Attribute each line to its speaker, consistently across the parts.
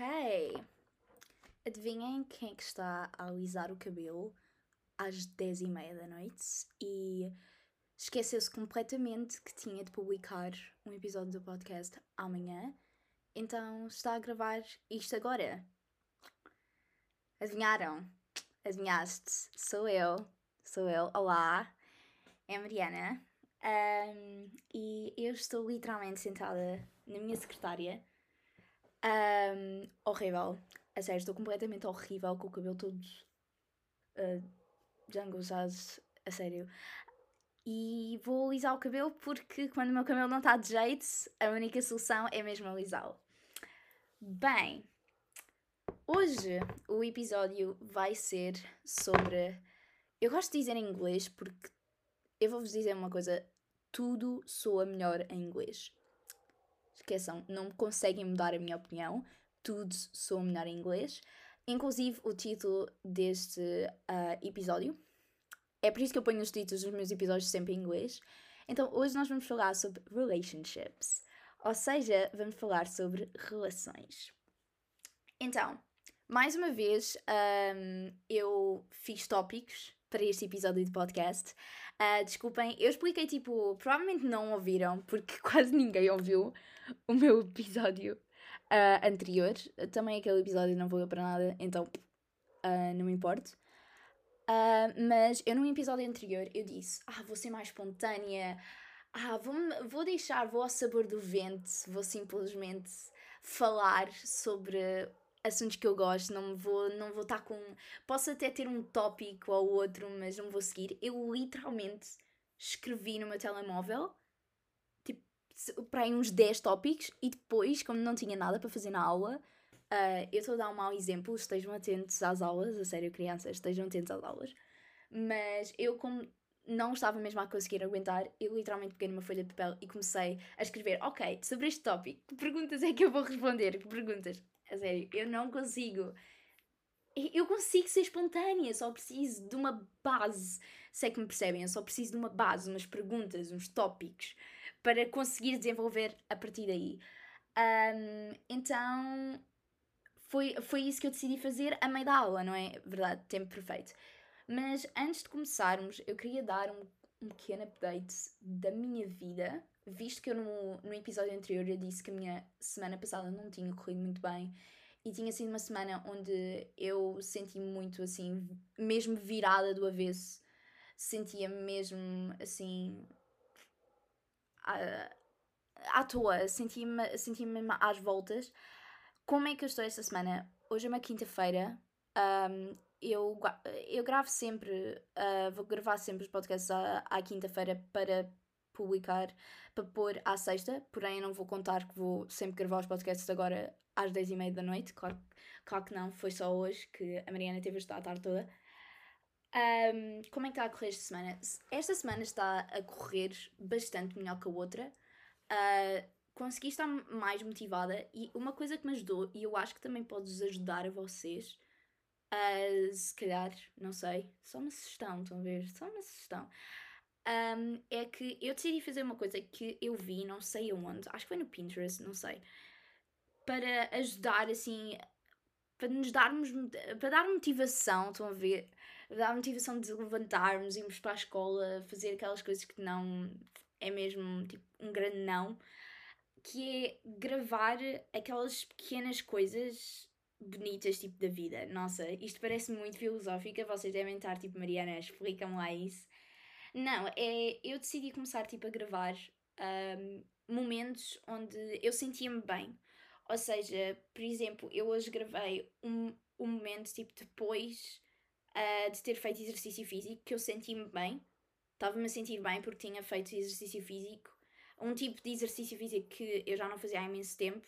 Speaker 1: Ok. Adivinhem quem é que está a alisar o cabelo às 10 e meia da noite e esqueceu-se completamente que tinha de publicar um episódio do podcast amanhã, então está a gravar isto agora. Adivinharam? Adivinhaste? Sou eu. Sou eu. Olá. É a Mariana. Um, e eu estou literalmente sentada na minha secretária. Um, horrível. A sério, estou completamente horrível com o cabelo todo uh. A sério. E vou alisar o cabelo porque quando o meu cabelo não está de jeito, a única solução é mesmo alisá-lo. Bem, hoje o episódio vai ser sobre. Eu gosto de dizer em inglês porque eu vou-vos dizer uma coisa: tudo soa melhor em inglês. Esqueçam, não conseguem mudar a minha opinião, tudo soa melhor em inglês. Inclusive o título deste uh, episódio. É por isso que eu ponho os títulos dos meus episódios sempre em inglês. Então hoje nós vamos falar sobre relationships. Ou seja, vamos falar sobre relações. Então, mais uma vez, um, eu fiz tópicos para este episódio de podcast. Uh, desculpem, eu expliquei tipo, provavelmente não ouviram, porque quase ninguém ouviu o meu episódio uh, anterior. Também aquele episódio não valeu para nada, então uh, não me importo. mas eu num episódio anterior eu disse, ah, vou ser mais espontânea, ah, vou, vou deixar, vou ao sabor do vento, vou simplesmente falar sobre assuntos que eu gosto, não vou não vou estar com. Posso até ter um tópico ou outro, mas não vou seguir. Eu literalmente escrevi no meu telemóvel tipo, para aí uns 10 tópicos e depois, como não tinha nada para fazer na aula, uh, eu estou a dar um mau exemplo, estejam atentos às aulas, a sério, crianças, estejam atentos às aulas. Mas eu, como não estava mesmo a conseguir aguentar, eu literalmente peguei numa folha de papel e comecei a escrever: Ok, sobre este tópico, que perguntas é que eu vou responder? Que perguntas? A sério, eu não consigo. Eu consigo ser espontânea, só preciso de uma base. Sei que me percebem, eu só preciso de uma base, umas perguntas, uns tópicos para conseguir desenvolver a partir daí. Um, então foi, foi isso que eu decidi fazer a meio da aula, não é? Verdade, tempo perfeito. Mas antes de começarmos, eu queria dar um, um pequeno update da minha vida visto que eu no, no episódio anterior eu disse que a minha semana passada não tinha corrido muito bem e tinha sido uma semana onde eu senti muito assim, mesmo virada do avesso, sentia mesmo assim à, à toa, sentia-me sentia às voltas. Como é que eu estou esta semana? Hoje é uma quinta-feira. Um, eu, eu gravo sempre, uh, vou gravar sempre os podcasts à, à quinta-feira para publicar para pôr à sexta, porém eu não vou contar que vou sempre gravar os podcasts agora às 10 e meia da noite, claro, claro que não, foi só hoje que a Mariana teve a estar a tarde toda. Um, como é que está a correr esta semana? Esta semana está a correr bastante melhor que a outra. Uh, consegui estar mais motivada e uma coisa que me ajudou, e eu acho que também pode ajudar a vocês, uh, se calhar, não sei, só uma sugestão, estão a ver? Só uma sugestão um, é que eu decidi fazer uma coisa que eu vi, não sei onde, acho que foi no Pinterest, não sei, para ajudar assim, para nos darmos, para dar motivação, estão a ver? Dar motivação de levantarmos, irmos para a escola, fazer aquelas coisas que não é mesmo tipo um grande não, que é gravar aquelas pequenas coisas bonitas tipo da vida. Nossa, isto parece muito filosófica, vocês devem estar tipo, Mariana, explica-me lá isso. Não, é, eu decidi começar tipo a gravar um, momentos onde eu sentia-me bem. Ou seja, por exemplo, eu hoje gravei um, um momento tipo depois uh, de ter feito exercício físico que eu senti-me bem. Estava-me a sentir bem porque tinha feito exercício físico. Um tipo de exercício físico que eu já não fazia há imenso tempo.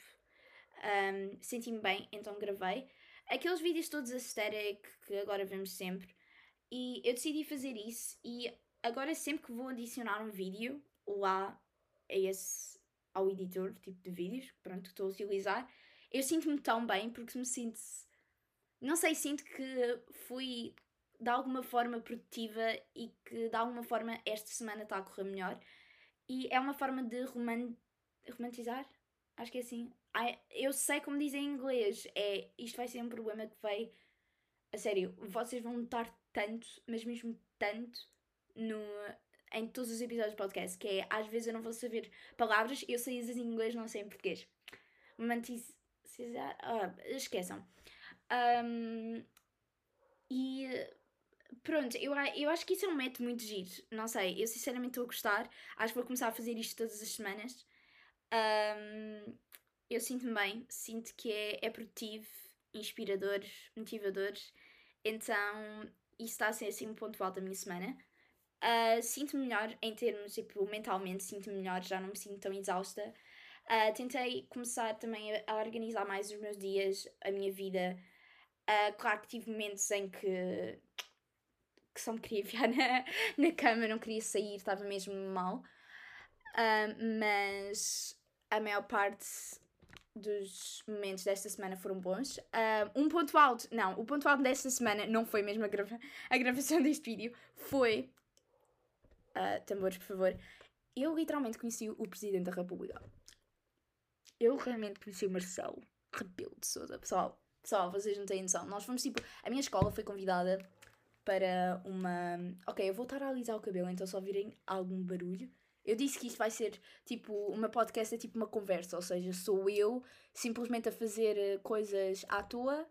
Speaker 1: Um, senti-me bem, então gravei. Aqueles vídeos todos aesthetic que agora vemos sempre. E eu decidi fazer isso e agora sempre que vou adicionar um vídeo lá a esse, ao editor tipo de vídeos, pronto, que estou a utilizar, eu sinto-me tão bem porque me sinto. Não sei, sinto que fui de alguma forma produtiva e que de alguma forma esta semana está a correr melhor. E é uma forma de roman... romantizar? Acho que é assim. Eu sei como dizem em inglês. É, isto vai ser um problema que vai. A sério, vocês vão notar tanto, mas mesmo tanto, no, em todos os episódios do podcast. Que é, às vezes eu não vou saber palavras, eu sei as em inglês, não sei em português. Romantizar. Ah, esqueçam. Um, e pronto, eu, eu acho que isso é um método muito giro. Não sei, eu sinceramente estou a gostar. Acho que vou começar a fazer isto todas as semanas. Um, eu sinto-me bem, sinto que é, é produtivo, inspirador, motivador. Então, isso está a ser assim um ponto alto da minha semana. Uh, sinto-me melhor em termos, tipo, mentalmente, sinto-me melhor, já não me sinto tão exausta. Uh, tentei começar também a, organizar mais os meus dias, a minha vida. Uh, claro que tive momentos em que, que só me queria enfiar na, na cama, não queria sair, estava mesmo mal. mas a maior parte dos momentos desta semana foram bons. Uh, um ponto alto, não, o ponto alto desta semana não foi mesmo a, grava a gravação deste vídeo, foi. Uh, tambores, por favor. Eu literalmente conheci o Presidente da República. Eu realmente conheci o Marcelo Rebelo de Souza. Pessoal, pessoal, vocês não têm noção. Nós fomos tipo. A minha escola foi convidada para uma. Ok, eu vou estar a alisar o cabelo, então só virem algum barulho. Eu disse que isto vai ser tipo uma podcast, é tipo uma conversa, ou seja, sou eu simplesmente a fazer eh, coisas à toa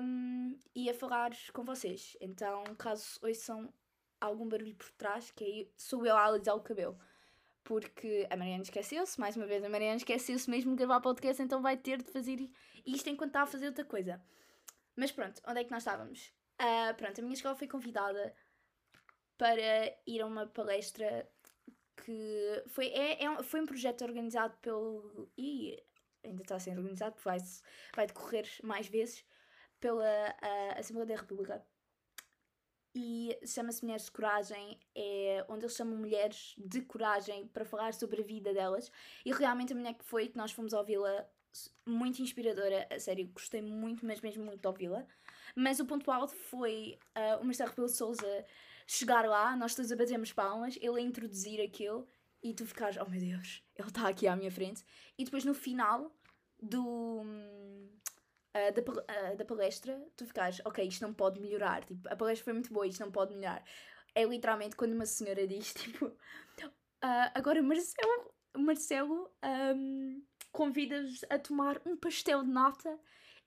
Speaker 1: um, e a falar com vocês. Então, caso ouçam algum barulho por trás, que é, sou eu a alisar o cabelo. Porque a Mariana esqueceu-se, mais uma vez, a Mariana esqueceu-se mesmo de gravar podcast, então vai ter de fazer isto enquanto está a fazer outra coisa. Mas pronto, onde é que nós estávamos? Uh, pronto, a minha escola foi convidada para ir a uma palestra que foi, é, é, foi um projeto organizado pelo. e ainda está ser organizado, vai, vai decorrer mais vezes pela a Assembleia da República. E chama-se Mulheres de Coragem, é onde eles chamam mulheres de coragem para falar sobre a vida delas. E realmente a mulher que foi, que nós fomos ouvi-la, muito inspiradora, a sério, gostei muito, mas mesmo muito de ouvi-la. Mas o ponto alto foi uh, o Marcelo de Souza chegar lá, nós todos a batermos palmas, ele a introduzir aquilo e tu ficares, oh meu Deus, ele está aqui à minha frente. E depois no final do. Uh, da, uh, da palestra, tu ficares, ok, isto não pode melhorar. Tipo, a palestra foi muito boa, isto não pode melhorar. É literalmente quando uma senhora diz, tipo, uh, agora Marcelo, Marcelo um, convida-vos a tomar um pastel de nata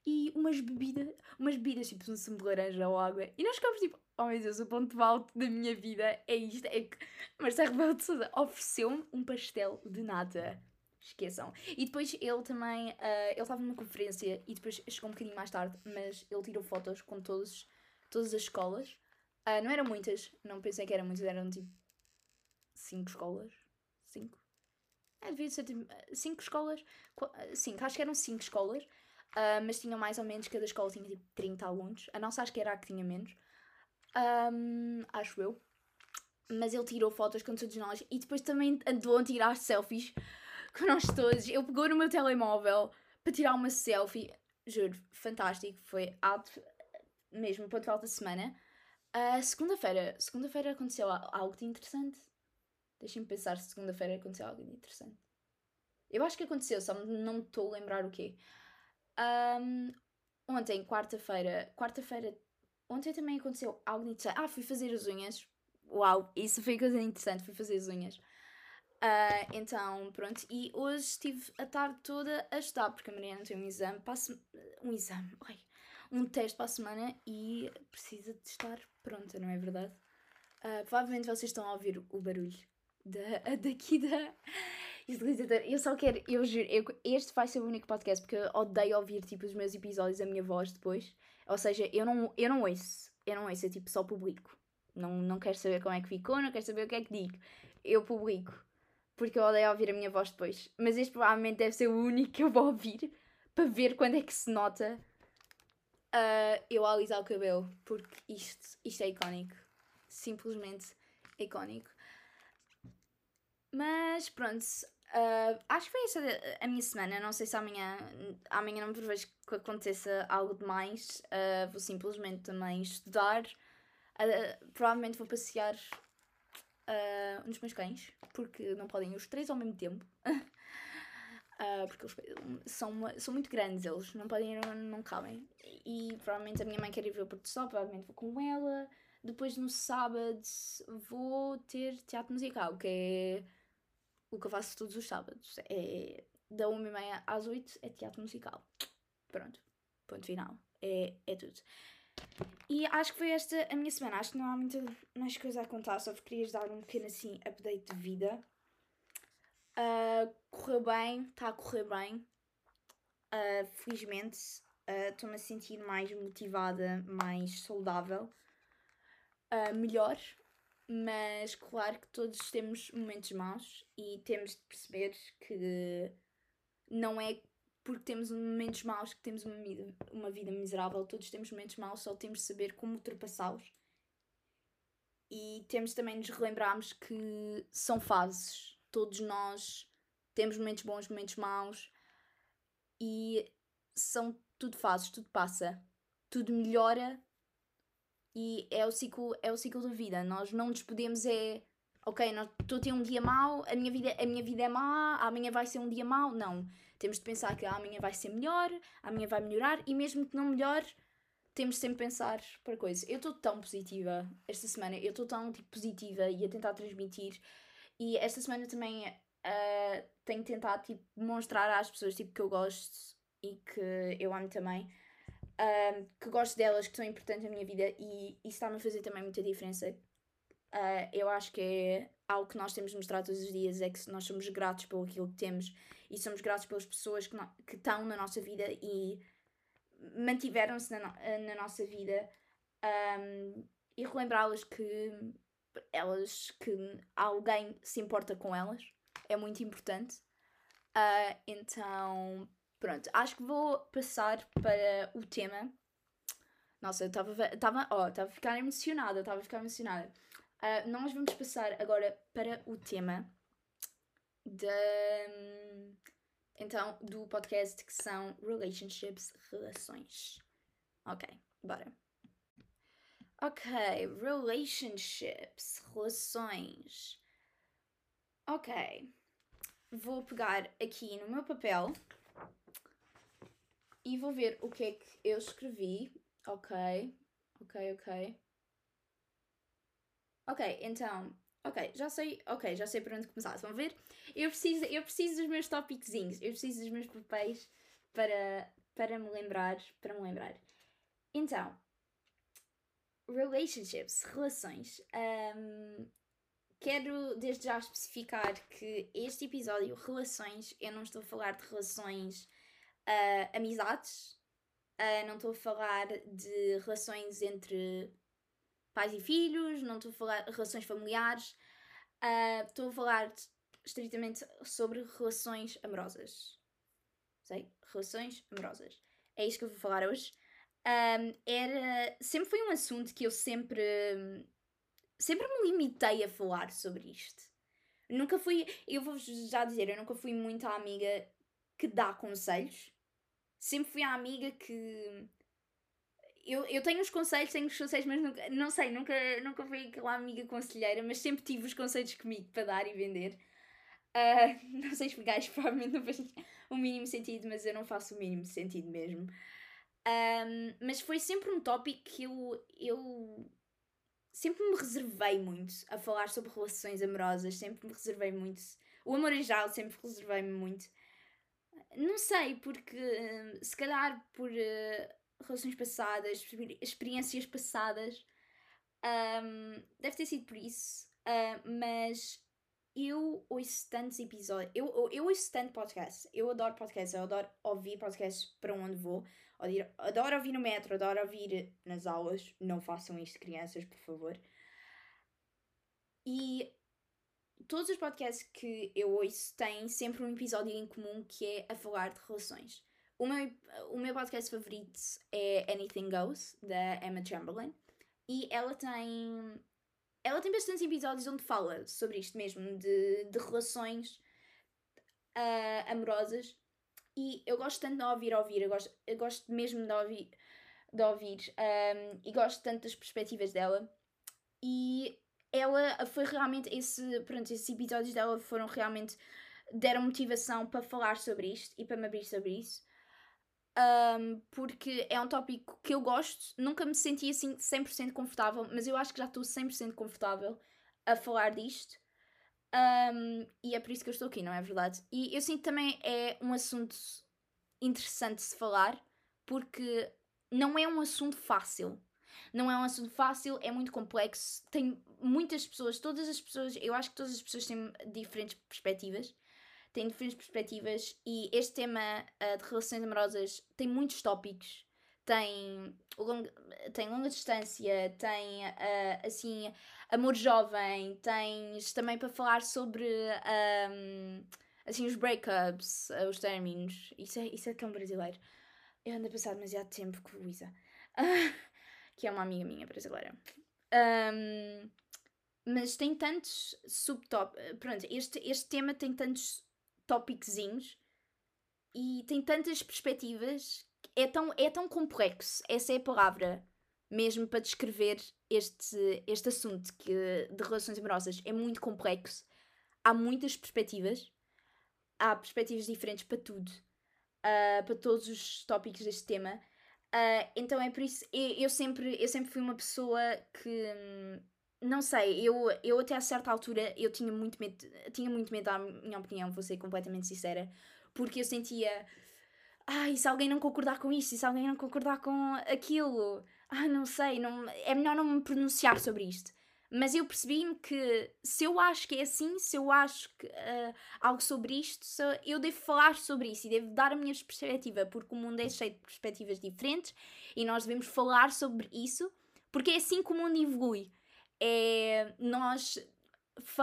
Speaker 1: e umas bebidas, umas bebidas tipo um sumo de laranja ou água. E nós ficamos tipo, oh meu Deus, o ponto alto da minha vida é isto. É que Marcelo Rebelo de Sousa ofereceu-me um pastel de nada. Esqueçam. E depois ele também, uh, ele estava numa conferência e depois chegou um bocadinho mais tarde, mas ele tirou fotos com todos, todas as escolas. Uh, não eram muitas, não pensei que eram muitas, eram tipo cinco escolas. Cinco? É, devia ser tipo cinco escolas. Cinco, acho que eram cinco escolas. Uh, mas tinham mais ou menos, cada escola tinha tipo 30 alunos. A nossa acho que era a que tinha menos. Um, acho eu. Mas ele tirou fotos com todos nós e depois também andou a tirar selfies com nós todos. Ele pegou no meu telemóvel para tirar uma selfie. Juro, fantástico. Foi alto, mesmo ponto alto da semana. Uh, segunda-feira. Segunda-feira aconteceu algo de interessante. Deixem-me pensar se segunda-feira aconteceu algo de interessante. Eu acho que aconteceu, só não estou a lembrar o quê. Um, ontem, quarta-feira. Quarta-feira Ontem também aconteceu algo interessante. Ah, fui fazer as unhas. Uau, isso foi coisa interessante, fui fazer as unhas. Uh, então, pronto. E hoje estive a tarde toda a estudar, porque a Mariana tem um exame, passo, um exame, ai, um teste para a semana e precisa de estar pronta, não é verdade? Uh, provavelmente vocês estão a ouvir o barulho da, daqui da Eu só quero, eu juro, eu, este vai ser o único podcast porque eu odeio ouvir tipo os meus episódios, a minha voz depois. Ou seja, eu não, eu não ouço. Eu não ouço, eu tipo só publico. Não, não quero saber como é que ficou, não quero saber o que é que digo. Eu publico. Porque eu odeio ouvir a minha voz depois. Mas este provavelmente deve ser o único que eu vou ouvir para ver quando é que se nota uh, eu alisar o cabelo. Porque isto, isto é icónico. Simplesmente icónico. Mas pronto, Uh, acho que foi essa a minha semana. Não sei se amanhã, amanhã não prevejo que aconteça algo demais. Uh, vou simplesmente também estudar. Uh, provavelmente vou passear uh, nos meus cães, porque não podem ir os três ao mesmo tempo. Uh, porque eles são, são muito grandes, eles não podem não, não cabem. E provavelmente a minha mãe quer ir ver o Porto Sol, provavelmente vou com ela. Depois no sábado vou ter teatro musical, que é o que eu faço todos os sábados. É da 1h30 às 8 é teatro musical. Pronto, ponto final. É, é tudo. E acho que foi esta a minha semana. Acho que não há muita mais coisa a contar, só querias dar um pequeno assim update de vida. Uh, correu bem, está a correr bem. Uh, felizmente estou-me uh, a sentir mais motivada, mais saudável, melhor. Mas claro que todos temos momentos maus e temos de perceber que não é porque temos momentos maus que temos uma vida, uma vida miserável, todos temos momentos maus, só temos de saber como ultrapassá-los. E temos também de nos relembrarmos que são fases. Todos nós temos momentos bons, momentos maus. E são tudo fases, tudo passa. Tudo melhora. E é o ciclo, é o ciclo da vida. Nós não nos podemos é ok, estou a ter um dia mau, a minha, vida, a minha vida é má, amanhã vai ser um dia mau. Não. Temos de pensar que amanhã vai ser melhor, amanhã vai melhorar e mesmo que não melhore, temos sempre de pensar para coisas. Eu estou tão positiva esta semana, eu estou tão tipo, positiva e a tentar transmitir. E esta semana também uh, tenho tentado tipo, mostrar às pessoas tipo, que eu gosto e que eu amo também. Uh, que gosto delas, que são importantes na minha vida e isso está-me a fazer também muita diferença Uh, eu acho que é algo que nós temos de mostrar todos os dias é que nós somos gratos pelo aquilo que temos e somos gratos pelas pessoas que, no, que estão na nossa vida e mantiveram-se na, no, na nossa vida um, e relembrá-las que elas que alguém se importa com elas é muito importante. Uh, então pronto acho que vou passar para o tema. Nossa eu estava oh, a ficar emocionada estava a ficar emocionada Uh, nós vamos passar agora para o tema de, então, do podcast que são relationships, relações. Ok, bora. Ok, relationships, relações. Ok, vou pegar aqui no meu papel e vou ver o que é que eu escrevi. Ok, ok, ok. Ok, então, ok, já sei, ok, já sei por onde começar. Vão ver? Eu preciso, eu preciso dos meus tópicos, eu preciso dos meus papéis para, para me lembrar, para me lembrar. Então, relationships, relações. Um, quero desde já especificar que este episódio, relações, eu não estou a falar de relações uh, amizades, uh, não estou a falar de relações entre pais e filhos, não estou a falar relações familiares, uh, estou a falar estritamente sobre relações amorosas. Sei? Relações amorosas. É isto que eu vou falar hoje. Um, era. Sempre foi um assunto que eu sempre. Sempre me limitei a falar sobre isto. Nunca fui. Eu vou já dizer, eu nunca fui muito a amiga que dá conselhos. Sempre fui a amiga que eu, eu tenho os conselhos, tenho os conselhos, mas nunca, não sei, nunca, nunca fui aquela amiga conselheira, mas sempre tive os conselhos comigo para dar e vender. Uh, não sei explicar, isto provavelmente não faz o mínimo sentido, mas eu não faço o mínimo sentido mesmo. Um, mas foi sempre um tópico que eu, eu sempre me reservei muito a falar sobre relações amorosas, sempre me reservei muito. O amor em geral sempre reservei-me muito. Não sei, porque se calhar por uh, relações passadas, experiências passadas. Um, deve ter sido por isso. Uh, mas eu ouço tantos episódios. Eu, eu, eu ouço tanto podcast. Eu adoro podcasts. Eu adoro ouvir podcasts para onde vou. Adoro, adoro ouvir no metro. Adoro ouvir nas aulas. Não façam isto, crianças, por favor. E todos os podcasts que eu ouço têm sempre um episódio em comum que é a falar de relações. O meu, o meu podcast favorito é Anything Goes, da Emma Chamberlain. E ela tem. Ela tem bastantes episódios onde fala sobre isto mesmo, de, de relações uh, amorosas. E eu gosto tanto de ouvir, ouvir, eu gosto, eu gosto mesmo de ouvir, de ouvir um, e gosto tanto das perspectivas dela. E ela foi realmente esse, pronto, esses episódios dela foram realmente deram motivação para falar sobre isto e para me abrir sobre isso. Um, porque é um tópico que eu gosto, nunca me senti assim 100% confortável, mas eu acho que já estou 100% confortável a falar disto. Um, e é por isso que eu estou aqui, não é verdade? E eu sinto também é um assunto interessante de se falar, porque não é um assunto fácil. Não é um assunto fácil, é muito complexo. Tem muitas pessoas, todas as pessoas, eu acho que todas as pessoas têm diferentes perspectivas. Têm diferentes perspectivas e este tema uh, de relações amorosas tem muitos tópicos. Tem, long, tem longa distância, tem uh, assim amor jovem, tens também para falar sobre um, assim os breakups, uh, os términos. Isso é, isso é tão brasileiro. Eu ando a passar demasiado tempo com Luísa. que é uma amiga minha brasileira. Um, mas tem tantos subtop. Pronto, este, este tema tem tantos tópicozinhos e tem tantas perspectivas. É tão, é tão complexo, essa é a palavra mesmo para descrever este, este assunto que, de relações amorosas. É muito complexo. Há muitas perspectivas. Há perspectivas diferentes para tudo. Uh, para todos os tópicos deste tema. Uh, então é por isso, eu, eu, sempre, eu sempre fui uma pessoa que, hum, não sei, eu, eu até a certa altura, eu tinha muito medo, tinha muito medo da minha opinião, vou ser completamente sincera, porque eu sentia, ai, se alguém não concordar com isto, se alguém não concordar com aquilo, ah, não sei, não, é melhor não me pronunciar sobre isto. Mas eu percebi-me que se eu acho que é assim, se eu acho que, uh, algo sobre isto, eu devo falar sobre isso e devo dar a minha perspectiva, porque o mundo é cheio de perspectivas diferentes e nós devemos falar sobre isso, porque é assim que o mundo evolui. É nós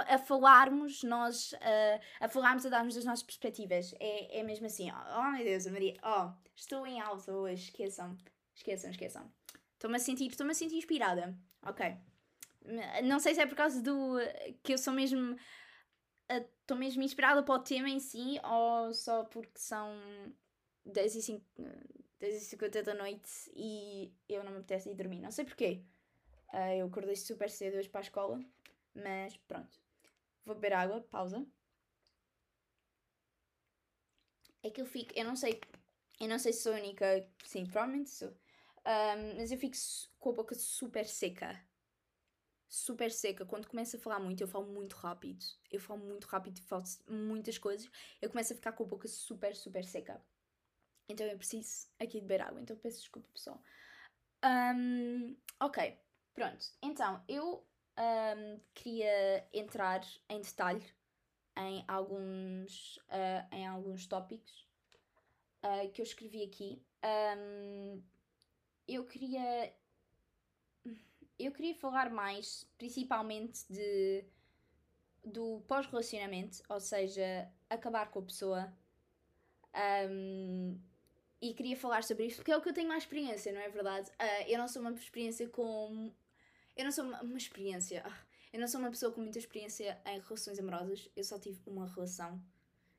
Speaker 1: a falarmos, nós uh, a falarmos, a darmos as nossas perspectivas. É, é mesmo assim, oh, oh meu Deus, Maria, oh, estou em alta hoje, esqueçam, esqueçam, esqueçam. Estou-me a sentir, estou-me a sentir inspirada. Ok. Não sei se é por causa do. que eu sou mesmo. Estou mesmo inspirada para o tema em si ou só porque são 10 e, 5, 10 e 50 da noite e eu não me apetece ir dormir. Não sei porquê. Uh, eu acordei super cedo hoje para a escola, mas pronto. Vou beber água, pausa. É que eu fico. Eu não sei. Eu não sei se sou a única. Sim, provavelmente sou. Um, mas eu fico com a boca super seca super seca. Quando começo a falar muito, eu falo muito rápido. Eu falo muito rápido falo muitas coisas. Eu começo a ficar com a boca super, super seca. Então eu preciso aqui de beber água. Então peço desculpa, pessoal. Um, ok, pronto. Então eu um, queria entrar em detalhe em alguns, uh, em alguns tópicos uh, que eu escrevi aqui. Um, eu queria eu queria falar mais, principalmente, de do pós-relacionamento, ou seja, acabar com a pessoa. Um, e queria falar sobre isto porque é o que eu tenho mais experiência, não é verdade? Uh, eu não sou uma experiência com. Eu não sou uma, uma experiência. Eu não sou uma pessoa com muita experiência em relações amorosas. Eu só tive uma relação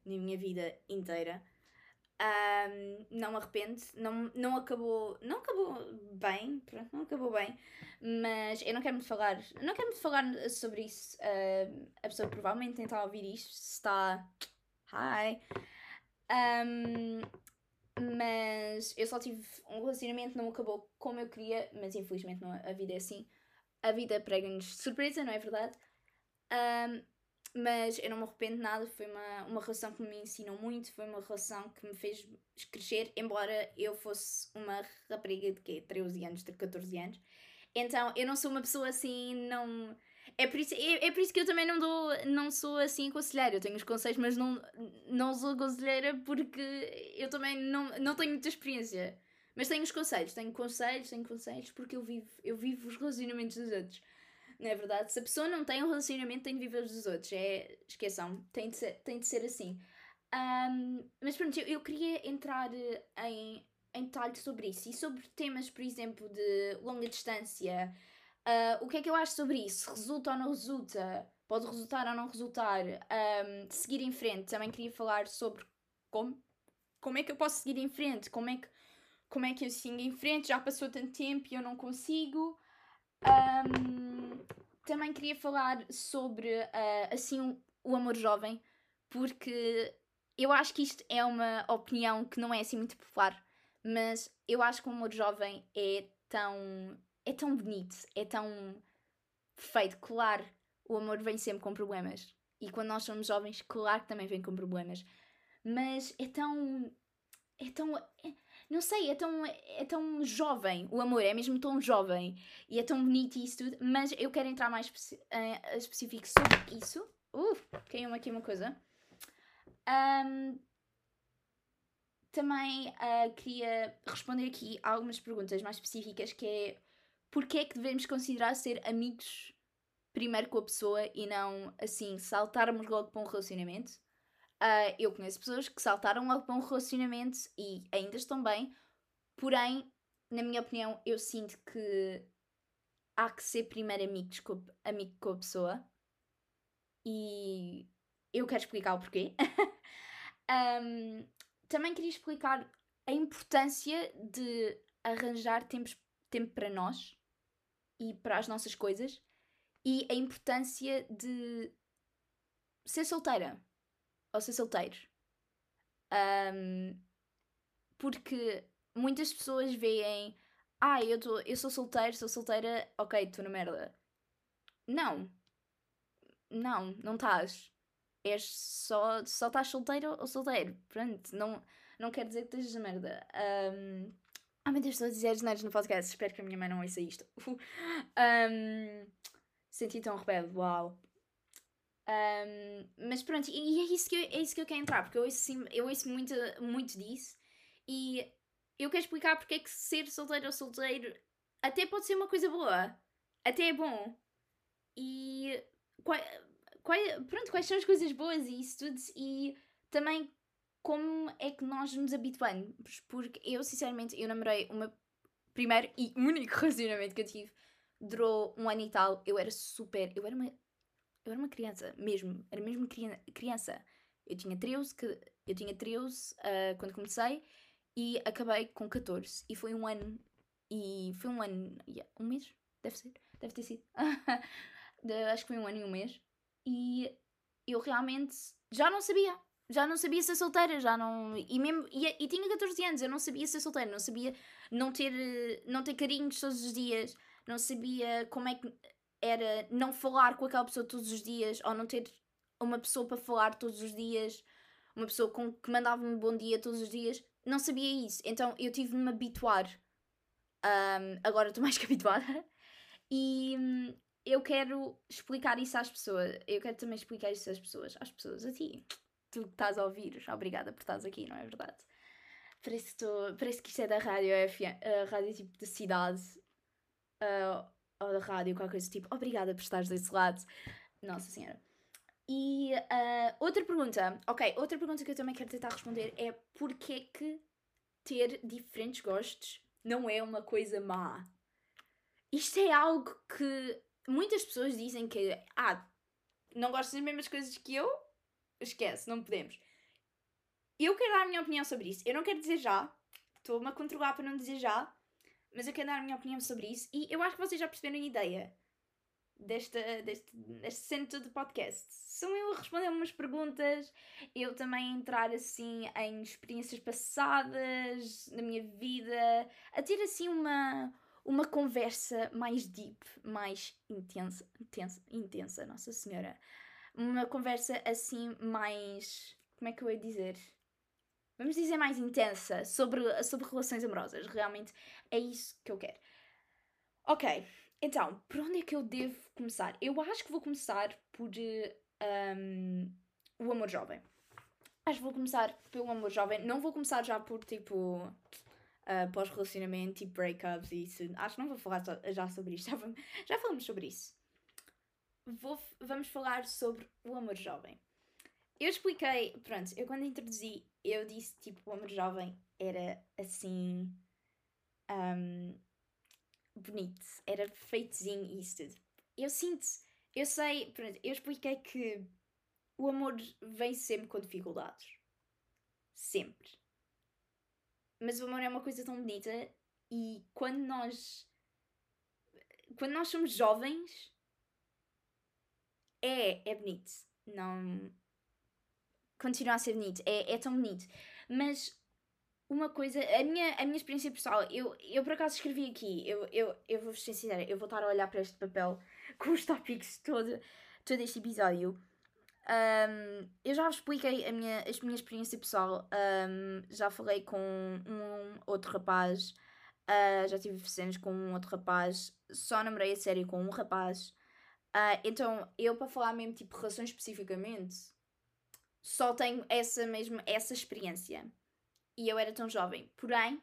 Speaker 1: na minha vida inteira. Um, não me arrependo, não, não acabou, não acabou bem, pronto, não acabou bem, mas eu não quero muito falar, não quero muito falar sobre isso. Uh, a pessoa provavelmente tenta ouvir isto, se está. Hi! Um, mas eu só tive um relacionamento, não acabou como eu queria, mas infelizmente não, a vida é assim. A vida prega-nos surpresa, não é verdade? Um, mas eu não me arrependo de nada, foi uma, uma relação que me ensinou muito, foi uma relação que me fez crescer, embora eu fosse uma rapariga de quê? 13 anos, de 14 anos. Então eu não sou uma pessoa assim, não. É por isso, é, é por isso que eu também não dou, não sou assim conselheira. Eu tenho os conselhos, mas não, não sou conselheira porque eu também não, não tenho muita experiência. Mas tenho os conselhos, tenho conselhos, tenho conselhos porque eu vivo, eu vivo os relacionamentos dos outros não é verdade? Se a pessoa não tem um relacionamento, tem de viver os dos outros. É, esqueçam, tem de ser, tem de ser assim. Um, mas pronto, eu, eu queria entrar em, em detalhe sobre isso e sobre temas, por exemplo, de longa distância. Uh, o que é que eu acho sobre isso? Resulta ou não resulta? Pode resultar ou não resultar? Um, seguir em frente. Também queria falar sobre como, como é que eu posso seguir em frente? Como é que, como é que eu sigo em frente? Já passou tanto tempo e eu não consigo. Um, também queria falar sobre uh, assim o amor jovem, porque eu acho que isto é uma opinião que não é assim muito popular, mas eu acho que o amor jovem é tão. é tão bonito, é tão perfeito. Claro, o amor vem sempre com problemas. E quando nós somos jovens, claro que também vem com problemas. Mas é tão. é tão. É, não sei, é tão, é tão jovem. O amor é mesmo tão jovem. E é tão bonito e isso tudo. Mas eu quero entrar mais especi uh, específico sobre isso. Uh, caiu-me aqui uma coisa. Um, também uh, queria responder aqui algumas perguntas mais específicas que é porquê é que devemos considerar ser amigos primeiro com a pessoa e não assim saltarmos logo para um relacionamento. Uh, eu conheço pessoas que saltaram para um relacionamento e ainda estão bem, porém, na minha opinião, eu sinto que há que ser primeiro amigos com, amigo com a pessoa e eu quero explicar o porquê. um, também queria explicar a importância de arranjar tempos, tempo para nós e para as nossas coisas e a importância de ser solteira ou ser solteiro. Um, porque muitas pessoas veem, ah, eu, tô, eu sou solteiro, sou solteira, ok, estou na merda. Não. Não, não estás. És só, só estás solteiro ou solteiro. Pronto, não, não quer dizer que estejas na merda. Um, ah, meu Deus, estou a dizer genérios no podcast. Espero que a minha mãe não ouça isto. um, senti tão rebelde, uau. Um, mas pronto, e é isso, que eu, é isso que eu quero entrar, porque eu ouço, eu ouço muito, muito disso e eu quero explicar porque é que ser solteiro ou solteiro até pode ser uma coisa boa, até é bom. E qual, qual, pronto, quais são as coisas boas e isso tudo, e também como é que nós nos habituamos, porque eu sinceramente eu namorei uma primeiro e único relacionamento que eu tive durou um ano e tal, eu era super, eu era uma eu era uma criança, mesmo. Era mesmo criança. Eu tinha 13, que, eu tinha 13 uh, ah, quando comecei e acabei com 14. E foi um ano. E foi um ano. Yeah, um mês? Deve ser. Deve ter sido. Acho que foi um ano e um mês. E eu realmente já não sabia. Já não sabia ser solteira, já não. E, mesmo, e, e tinha 14 anos, eu não sabia ser solteira, não sabia não ter, não ter carinhos todos os dias, não sabia como é que era não falar com aquela pessoa todos os dias ou não ter uma pessoa para falar todos os dias, uma pessoa com, que mandava-me bom dia todos os dias. Não sabia isso. Então eu tive de me habituar. Um, agora estou mais que habituada. E um, eu quero explicar isso às pessoas. Eu quero também explicar isso às pessoas. Às pessoas, a ti. Tu que estás a ouvir. Obrigada por estás aqui, não é verdade? Parece que, estou, parece que isto é da rádio, é a rádio tipo de cidade. Uh, ou da rádio, qualquer coisa tipo, obrigada por estares desse lado. Nossa Senhora. E uh, outra pergunta, ok, outra pergunta que eu também quero tentar responder é porquê que ter diferentes gostos não é uma coisa má? Isto é algo que muitas pessoas dizem que, ah, não gostas das mesmas coisas que eu? Esquece, não podemos. Eu quero dar a minha opinião sobre isso. Eu não quero dizer já, estou-me a controlar para não dizer já, mas eu quero dar a minha opinião sobre isso e eu acho que vocês já perceberam a ideia desta, deste, deste centro de podcast. São eu a responder umas perguntas, eu também entrar assim em experiências passadas na minha vida, a ter assim uma, uma conversa mais deep, mais intensa, intensa, intensa, Nossa Senhora. Uma conversa assim mais. Como é que eu ia dizer? Vamos dizer, mais intensa sobre, sobre relações amorosas. Realmente é isso que eu quero. Ok, então, por onde é que eu devo começar? Eu acho que vou começar por um, o amor jovem. Acho que vou começar pelo amor jovem. Não vou começar já por tipo uh, pós-relacionamento, tipo breakups e isso. Acho que não vou falar já sobre isto. Já, vamos, já falamos sobre isso. Vou, vamos falar sobre o amor jovem. Eu expliquei, pronto, eu quando introduzi, eu disse tipo o amor jovem era assim. Um, bonito, era perfeitozinho e isso tudo. Eu sinto, eu sei, pronto, eu expliquei que o amor vem sempre com dificuldades. Sempre. Mas o amor é uma coisa tão bonita e quando nós. Quando nós somos jovens. É, é bonito. Não continua a ser bonito, é, é tão bonito. Mas uma coisa, a minha, a minha experiência pessoal, eu, eu por acaso escrevi aqui, eu, eu, eu vou ser sincera, eu vou estar a olhar para este papel com os tópicos todo, todo este episódio. Um, eu já vos expliquei a minha, a minha experiência pessoal, um, já falei com um outro rapaz, uh, já tive cenas com um outro rapaz, só namorei a sério com um rapaz. Uh, então, eu para falar mesmo tipo relações especificamente, só tenho essa mesmo, essa experiência. E eu era tão jovem. Porém,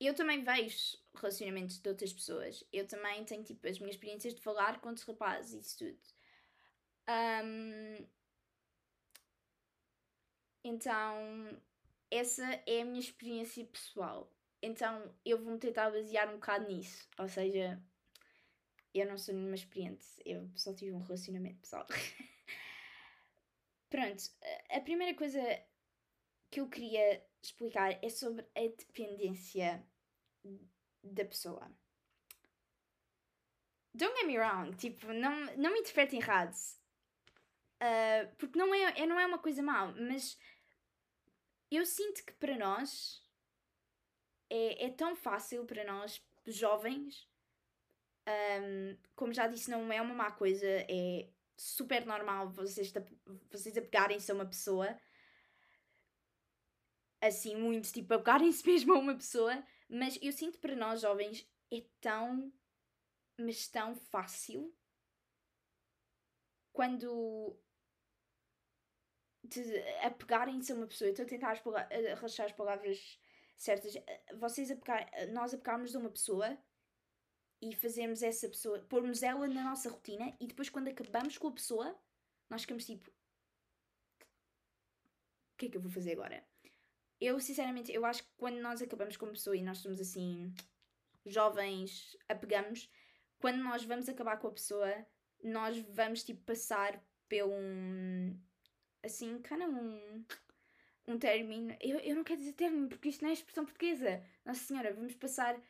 Speaker 1: eu também vejo relacionamentos de outras pessoas. Eu também tenho tipo as minhas experiências de falar com outros rapazes e isso tudo. Um, então, essa é a minha experiência pessoal. Então, eu vou-me tentar basear um bocado nisso. Ou seja, eu não sou nenhuma experiente, eu só tive um relacionamento pessoal. Pronto, a primeira coisa que eu queria explicar é sobre a dependência da pessoa. Don't get me wrong, tipo, não, não me interpretem errado. Uh, porque não é, é, não é uma coisa má, mas eu sinto que para nós é, é tão fácil para nós, jovens, um, como já disse, não é uma má coisa, é super normal vocês, vocês apegarem-se a uma pessoa. Assim, muito tipo, apegarem-se mesmo a uma pessoa, mas eu sinto para nós jovens é tão, mas tão fácil quando de apegarem-se a uma pessoa, eu estou a tentar arrastar as palavras certas, vocês apegar, nós apegarmos a uma pessoa e fazermos essa pessoa, pormos ela na nossa rotina e depois quando acabamos com a pessoa, nós ficamos tipo o que é que eu vou fazer agora? Eu sinceramente, eu acho que quando nós acabamos com uma pessoa e nós somos assim jovens, apegamos, quando nós vamos acabar com a pessoa, nós vamos tipo passar pelo um assim, cara, um um término. Eu, eu não quero dizer término porque isto não é expressão portuguesa. Nossa Senhora, vamos passar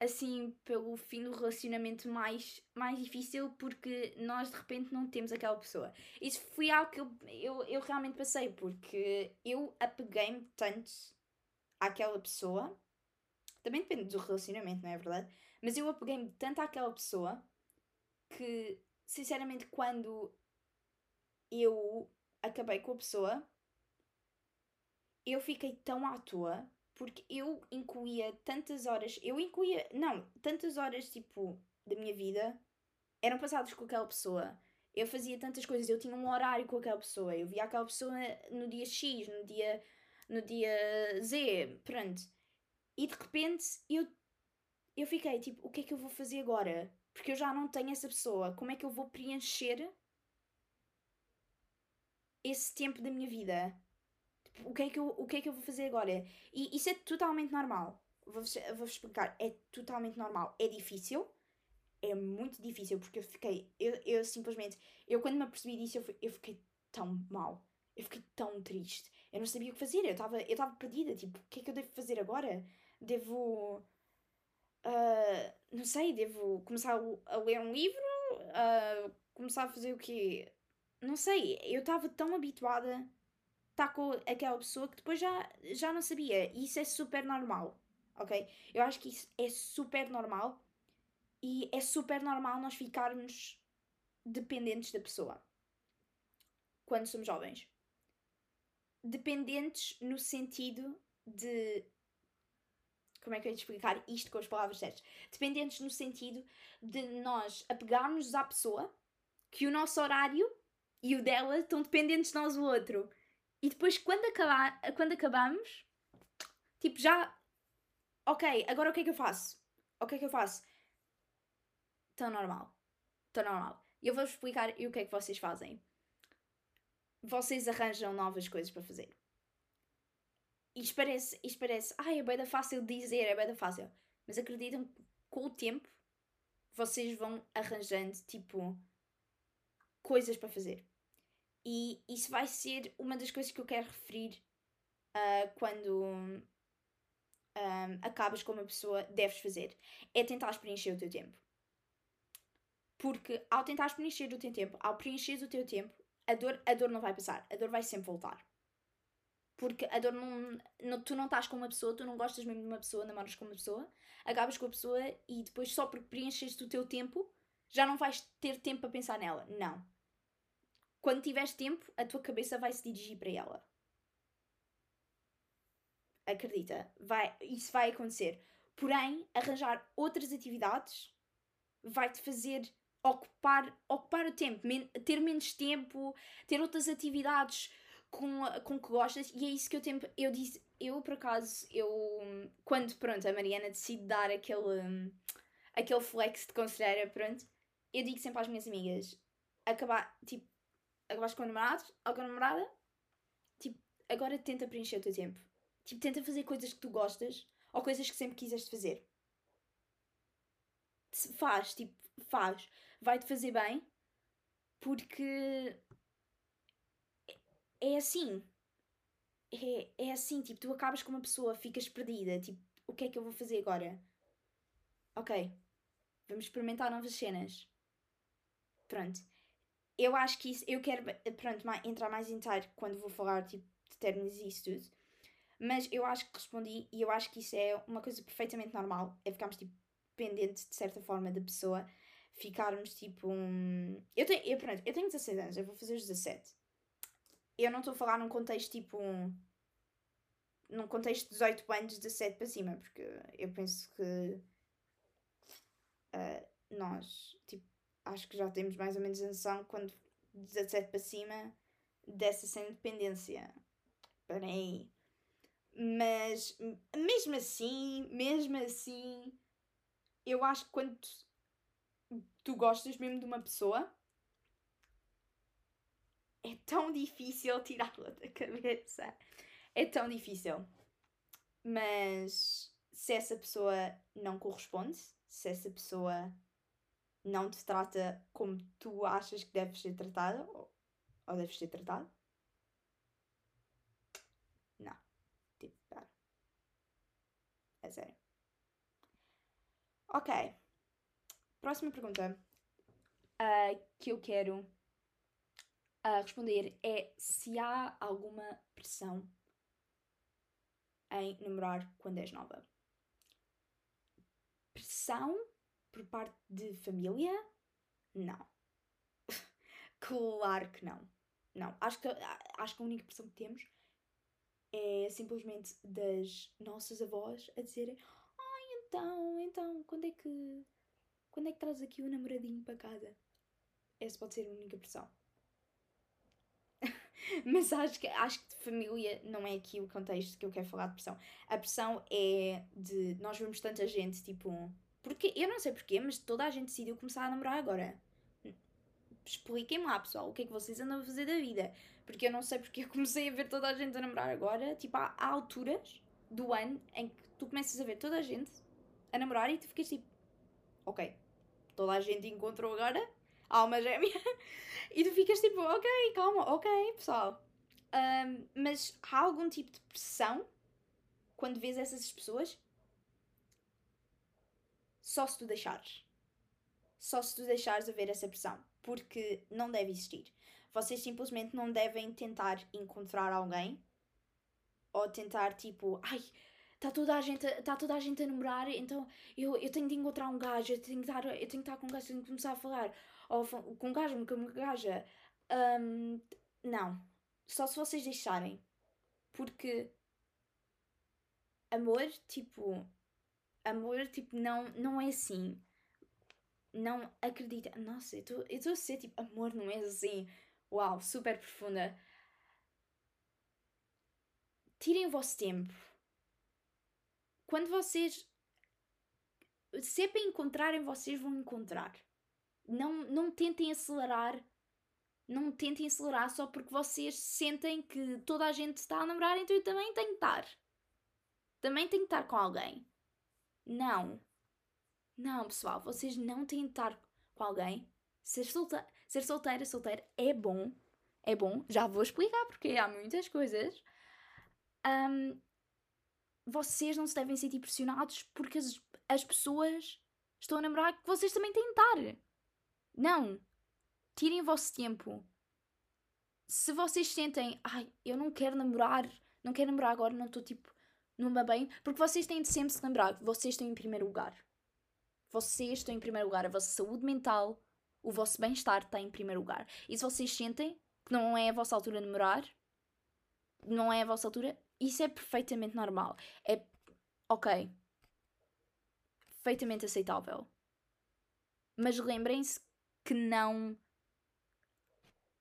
Speaker 1: assim pelo fim do relacionamento mais, mais difícil porque nós de repente não temos aquela pessoa. Isso foi algo que eu, eu, eu realmente passei porque eu apeguei-me tanto àquela pessoa. Também depende do relacionamento, não é verdade? Mas eu apeguei-me tanto àquela pessoa que, sinceramente, quando eu acabei com a pessoa, eu fiquei tão à toa porque eu incluía tantas horas, eu incluía, não, tantas horas tipo da minha vida eram passadas com aquela pessoa. Eu fazia tantas coisas, eu tinha um horário com aquela pessoa, eu via aquela pessoa no dia X, no dia no dia Z, pronto. E de repente eu eu fiquei tipo, o que é que eu vou fazer agora? Porque eu já não tenho essa pessoa. Como é que eu vou preencher esse tempo da minha vida? O que é que eu, o que é que eu vou fazer agora? E isso é totalmente normal. Vou-vos vou explicar. É totalmente normal. É difícil. É muito difícil porque eu fiquei. Eu, eu simplesmente. Eu quando me apercebi disso, eu, eu fiquei tão mal. Eu fiquei tão triste. Eu não sabia o que fazer. Eu estava eu tava perdida. Tipo, o que é que eu devo fazer agora? Devo. Uh, não sei, devo começar a, ler um livro? Uh, começar a fazer o quê? Não sei. Eu estava tão habituada está com aquela pessoa que depois já, já não sabia. E isso é super normal, ok? Eu acho que isso é super normal e é super normal nós ficarmos dependentes da pessoa quando somos jovens. Dependentes no sentido de. Como é que eu ia explicar isto com as palavras certas? Dependentes no sentido de nós apegarmos à pessoa que o nosso horário e o dela estão dependentes de nós o outro. E depois, quando, acabar, quando acabamos, tipo, já. Ok, agora o que é que eu faço? O que é que eu faço? Tão normal. Tão normal. E eu vou-vos explicar e o que é que vocês fazem. Vocês arranjam novas coisas para fazer. Isto parece, isto parece, ai, é bem da fácil dizer, é bem da fácil. Mas acreditam que com o tempo vocês vão arranjando, tipo, coisas para fazer. E isso vai ser uma das coisas que eu quero referir uh, quando um, acabas com uma pessoa, deves fazer. É tentar preencher o teu tempo. Porque ao tentar preencher o teu tempo, ao preencher o teu tempo, a dor, a dor não vai passar, a dor vai sempre voltar. Porque a dor não, não, Tu não estás com uma pessoa, tu não gostas mesmo de uma pessoa, namoras com uma pessoa, acabas com a pessoa e depois só porque preenches o teu tempo já não vais ter tempo para pensar nela. Não. Quando tiveres tempo, a tua cabeça vai se dirigir para ela. Acredita, vai, isso vai acontecer. Porém, arranjar outras atividades vai-te fazer ocupar, ocupar o tempo, men ter menos tempo, ter outras atividades com, com que gostas, e é isso que eu tempo, eu disse, eu por acaso, eu quando pronto, a Mariana decide dar aquele, um, aquele flex de conselheira, pronto, eu digo sempre às minhas amigas, acabar, tipo, acabaste com o namorado, ou com a namorada, tipo, agora tenta preencher o teu tempo. Tipo, tenta fazer coisas que tu gostas, ou coisas que sempre quiseste fazer. Faz, tipo, faz. Vai-te fazer bem, porque é assim. É, é assim, tipo, tu acabas com uma pessoa, ficas perdida, tipo, o que é que eu vou fazer agora? Ok, vamos experimentar novas cenas. Pronto. Eu acho que isso, eu quero, pronto, entrar mais em quando vou falar, tipo, de términos e isso tudo. Mas eu acho que respondi e eu acho que isso é uma coisa perfeitamente normal. É ficarmos, tipo, dependente, de certa forma, da pessoa. Ficarmos, tipo, um... Eu tenho, eu, pronto, eu tenho 16 anos, eu vou fazer os 17 eu não estou a falar num contexto tipo. Um, num contexto de 18 anos, 17 para cima, porque eu penso que uh, nós, tipo, acho que já temos mais ou menos a noção quando 17 para cima dessa sem dependência. Parei. Mas mesmo assim, mesmo assim, eu acho que quando tu gostas mesmo de uma pessoa, é tão difícil tirá-la da cabeça. É tão difícil. Mas se essa pessoa não corresponde, se essa pessoa não te trata como tu achas que deves ser tratada, ou, ou deves ser tratado, não. Tipo, para. É sério. Ok. Próxima pergunta uh, que eu quero a responder é se há alguma pressão em namorar quando és nova. Pressão por parte de família? Não. claro que não. Não. Acho que, acho que a única pressão que temos é simplesmente das nossas avós a dizerem ai então, então, quando é que quando é que traz aqui o namoradinho para casa? Essa pode ser a única pressão. Mas acho que, acho que de família não é aqui o contexto que eu quero falar de pressão. A pressão é de nós vemos tanta gente, tipo. Porque eu não sei porquê, mas toda a gente decidiu começar a namorar agora. Expliquem-me lá, pessoal, o que é que vocês andam a fazer da vida. Porque eu não sei porque eu comecei a ver toda a gente a namorar agora. Tipo, há, há alturas do ano em que tu começas a ver toda a gente a namorar e tu ficas tipo, ok, toda a gente encontrou agora alma gêmea. e tu ficas tipo, ok, calma, ok, pessoal. Um, mas há algum tipo de pressão quando vês essas pessoas? Só se tu deixares. Só se tu deixares a ver essa pressão. Porque não deve existir. Vocês simplesmente não devem tentar encontrar alguém ou tentar tipo, ai, está toda a gente, está toda a gente a namorar, então eu, eu tenho de encontrar um gajo, eu tenho de estar, eu tenho de estar com um gajo, tenho de começar a falar ou com um gajo, com uma gaja. Um, não. Só se vocês deixarem. Porque amor, tipo. Amor, tipo, não, não é assim. Não acredita. Nossa, eu estou a ser tipo, amor não é assim. Uau, super profunda. Tirem o vosso tempo. Quando vocês. Se é para encontrarem, vocês vão encontrar não, não tentem acelerar. Não tentem acelerar só porque vocês sentem que toda a gente está a namorar, então eu também tenho que estar. Também tenho que estar com alguém. Não. Não, pessoal, vocês não têm de estar com alguém. Ser, solta ser solteira, solteira é bom. É bom. Já vou explicar porque há muitas coisas. Um, vocês não se devem sentir pressionados porque as, as pessoas estão a namorar que vocês também têm de estar. Não! Tirem o vosso tempo. se vocês sentem, ai, eu não quero namorar, não quero namorar agora, não estou tipo numa bem, porque vocês têm de sempre se lembrar que vocês estão em primeiro lugar. Vocês estão em primeiro lugar, a vossa saúde mental, o vosso bem-estar está em primeiro lugar. E se vocês sentem que não é a vossa altura de namorar, não é a vossa altura, isso é perfeitamente normal. É ok. Perfeitamente aceitável. Mas lembrem-se que não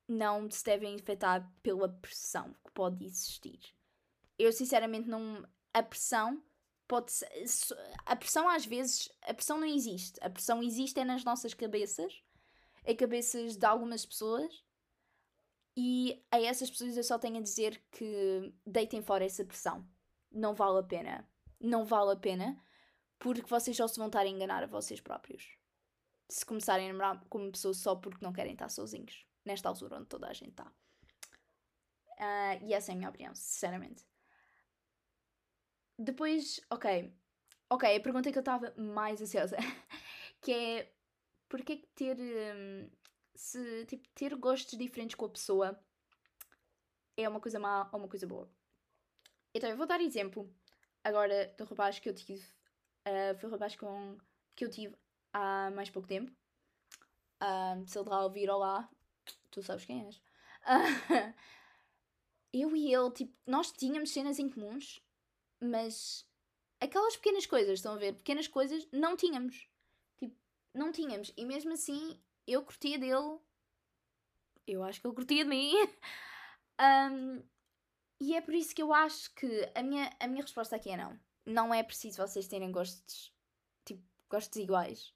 Speaker 1: não se devem afetar pela pressão que pode existir. Eu sinceramente não. A pressão pode ser, A pressão às vezes. A pressão não existe. A pressão existe é nas nossas cabeças, em cabeças de algumas pessoas. E a essas pessoas eu só tenho a dizer que deitem fora essa pressão. Não vale a pena. Não vale a pena porque vocês só se vão estar a enganar a vocês próprios. Se começarem a namorar com uma pessoa só porque não querem estar sozinhos nesta altura onde toda a gente está. Uh, e essa é a minha opinião, sinceramente. Depois, ok. Ok, a pergunta que eu estava mais ansiosa, que é porque que ter. Um, se, tipo, ter gostos diferentes com a pessoa é uma coisa má ou uma coisa boa. Então, eu vou dar exemplo agora do rapaz que eu tive. Uh, foi o rapaz com, que eu tive há mais pouco tempo. Uh, se ele está a ouvir, olá, tu sabes quem és. Uh, eu e ele, tipo, nós tínhamos cenas em comuns, mas aquelas pequenas coisas, estão a ver? Pequenas coisas não tínhamos. Tipo, não tínhamos. E mesmo assim, eu curtia dele. Eu acho que ele curtia de mim. um, e é por isso que eu acho que a minha, a minha resposta aqui é não. Não é preciso vocês terem gostos, tipo, gostos iguais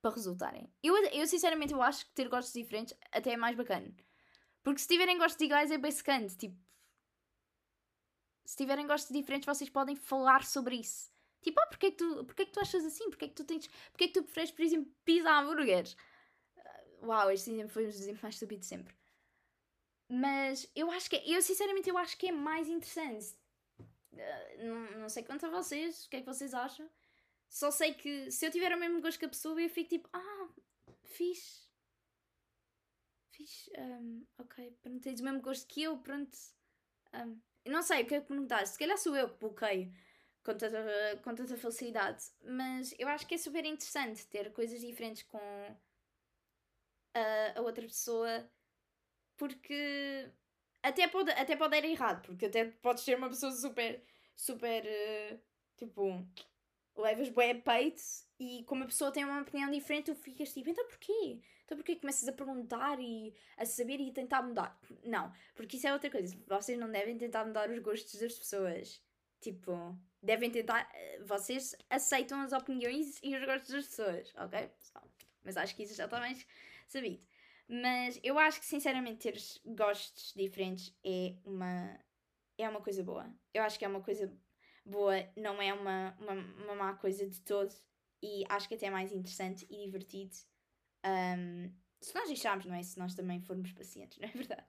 Speaker 1: para resultarem. Eu, eu sinceramente eu acho que ter gostos diferentes até é mais bacana. Porque se tiverem gostos iguais é bem secante. Tipo, se tiverem gostos diferentes vocês podem falar sobre isso. Tipo, ah, porque é que tu, porque é que tu achas assim? Porque é que tu tens. Porque é que tu preferes, por exemplo, pizza a hambúrgueres? Uau, este exemplo foi um dos exemplos mais estúpidos sempre. Mas eu acho que é, eu sinceramente eu acho que é mais interessante. Uh, não, não sei quanto a vocês, o que é que vocês acham? Só sei que se eu tiver o mesmo gosto que a pessoa, eu fico tipo, ah, fixe. Fixe, um, ok, pronto, tens o mesmo gosto que eu, pronto. Um, não sei o que é que perguntar, se calhar sou eu que bloqueio com tanta, com tanta facilidade, mas eu acho que é super interessante ter coisas diferentes com a, a outra pessoa, porque até pode, até pode ir errado, porque até podes ser uma pessoa super, super, uh, tipo, levas bué peito e como a pessoa tem uma opinião diferente, tu ficas tipo, então porquê? Então porquê começas a perguntar e a saber e tentar mudar? Não, porque isso é outra coisa. Vocês não devem tentar mudar os gostos das pessoas. Tipo, devem tentar. Eh, vocês aceitam as opiniões e os gostos das pessoas, ok? Mas acho que isso já está mais sabido. Mas eu acho que sinceramente ter gostos diferentes é uma, é uma coisa boa. Eu acho que é uma coisa boa, não é uma, uma, uma má coisa de todo e acho que até é mais interessante e divertido um, se nós deixarmos, não é? Se nós também formos pacientes, não é verdade?